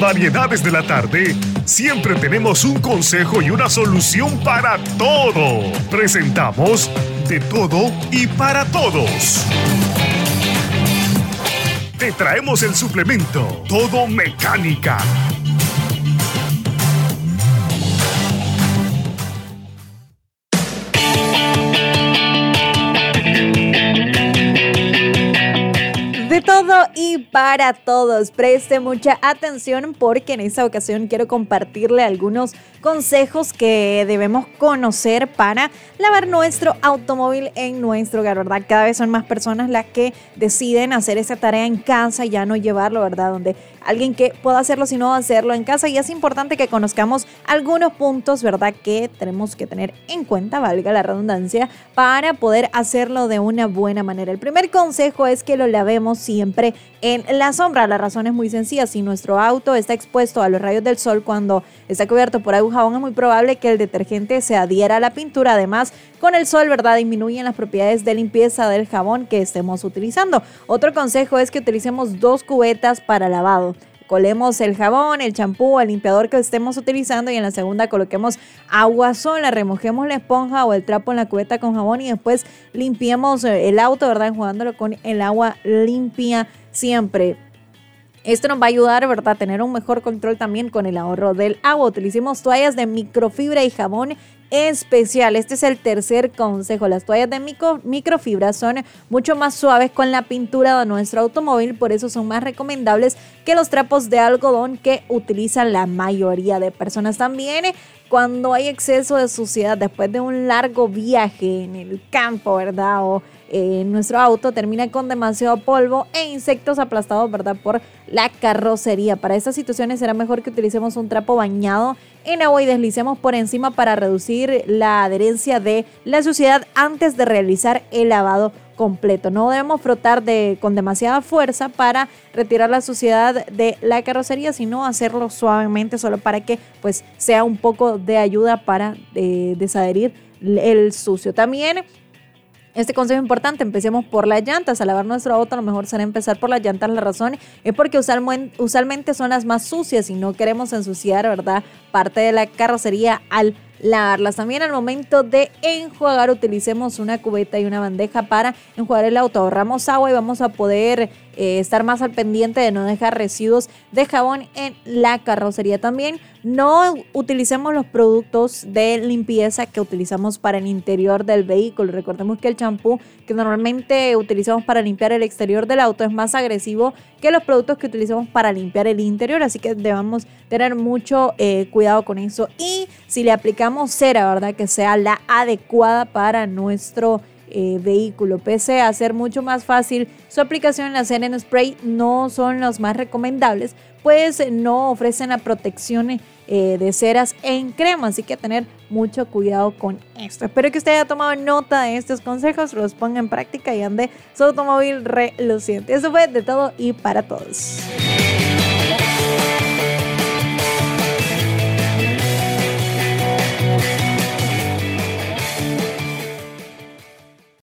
Variedades de la Tarde, siempre tenemos un consejo y una solución para todo. Presentamos De todo y para todos. Te traemos el suplemento Todo Mecánica todo y para todos. Preste mucha atención porque en esta ocasión quiero compartirle algunos consejos que debemos conocer para lavar nuestro automóvil en nuestro hogar, ¿verdad? Cada vez son más personas las que deciden hacer esa tarea en casa y ya no llevarlo, ¿verdad? Donde alguien que pueda hacerlo, sino hacerlo en casa. Y es importante que conozcamos algunos puntos, ¿verdad? Que tenemos que tener en cuenta, valga la redundancia, para poder hacerlo de una buena manera. El primer consejo es que lo lavemos siempre en la sombra. La razón es muy sencilla. Si nuestro auto está expuesto a los rayos del sol cuando está cubierto por agua jabón, es muy probable que el detergente se adhiera a la pintura. Además, con el sol, ¿verdad? Disminuyen las propiedades de limpieza del jabón que estemos utilizando. Otro consejo es que utilicemos dos cubetas para lavado colemos el jabón, el champú, el limpiador que estemos utilizando y en la segunda coloquemos agua sola, remojemos la esponja o el trapo en la cubeta con jabón y después limpiemos el auto, ¿verdad? Enjuagándolo con el agua limpia siempre. Esto nos va a ayudar, ¿verdad?, a tener un mejor control también con el ahorro del agua. Utilicemos toallas de microfibra y jabón especial. Este es el tercer consejo. Las toallas de micro, microfibra son mucho más suaves con la pintura de nuestro automóvil, por eso son más recomendables que los trapos de algodón que utilizan la mayoría de personas. También cuando hay exceso de suciedad después de un largo viaje en el campo, ¿verdad? O eh, nuestro auto termina con demasiado polvo e insectos aplastados, ¿verdad? Por la carrocería. Para estas situaciones será mejor que utilicemos un trapo bañado en agua y deslicemos por encima para reducir la adherencia de la suciedad antes de realizar el lavado completo. No debemos frotar de, con demasiada fuerza para retirar la suciedad de la carrocería, sino hacerlo suavemente solo para que pues sea un poco de ayuda para eh, desadherir el sucio. También este consejo importante, empecemos por las llantas. Al lavar nuestro auto, lo mejor será empezar por las llantas. La razón es porque usualmente son las más sucias y no queremos ensuciar, ¿verdad? Parte de la carrocería al lavarlas. También al momento de enjuagar utilicemos una cubeta y una bandeja para enjuagar el auto. Ahorramos agua y vamos a poder eh, estar más al pendiente de no dejar residuos de jabón en la carrocería. También no utilicemos los productos de limpieza que utilizamos para el interior del vehículo. Recordemos que el champú que normalmente utilizamos para limpiar el exterior del auto es más agresivo que los productos que utilizamos para limpiar el interior. Así que debemos tener mucho eh, cuidado con eso. Y si le aplicamos cera, ¿verdad? Que sea la adecuada para nuestro eh, vehículo. Pese a ser mucho más fácil su aplicación en la cera en spray, no son los más recomendables, pues no ofrecen la protección eh, de ceras en crema. Así que tener mucho cuidado con esto. Espero que usted haya tomado nota de estos consejos, los ponga en práctica y ande su automóvil reluciente. Eso fue de todo y para todos.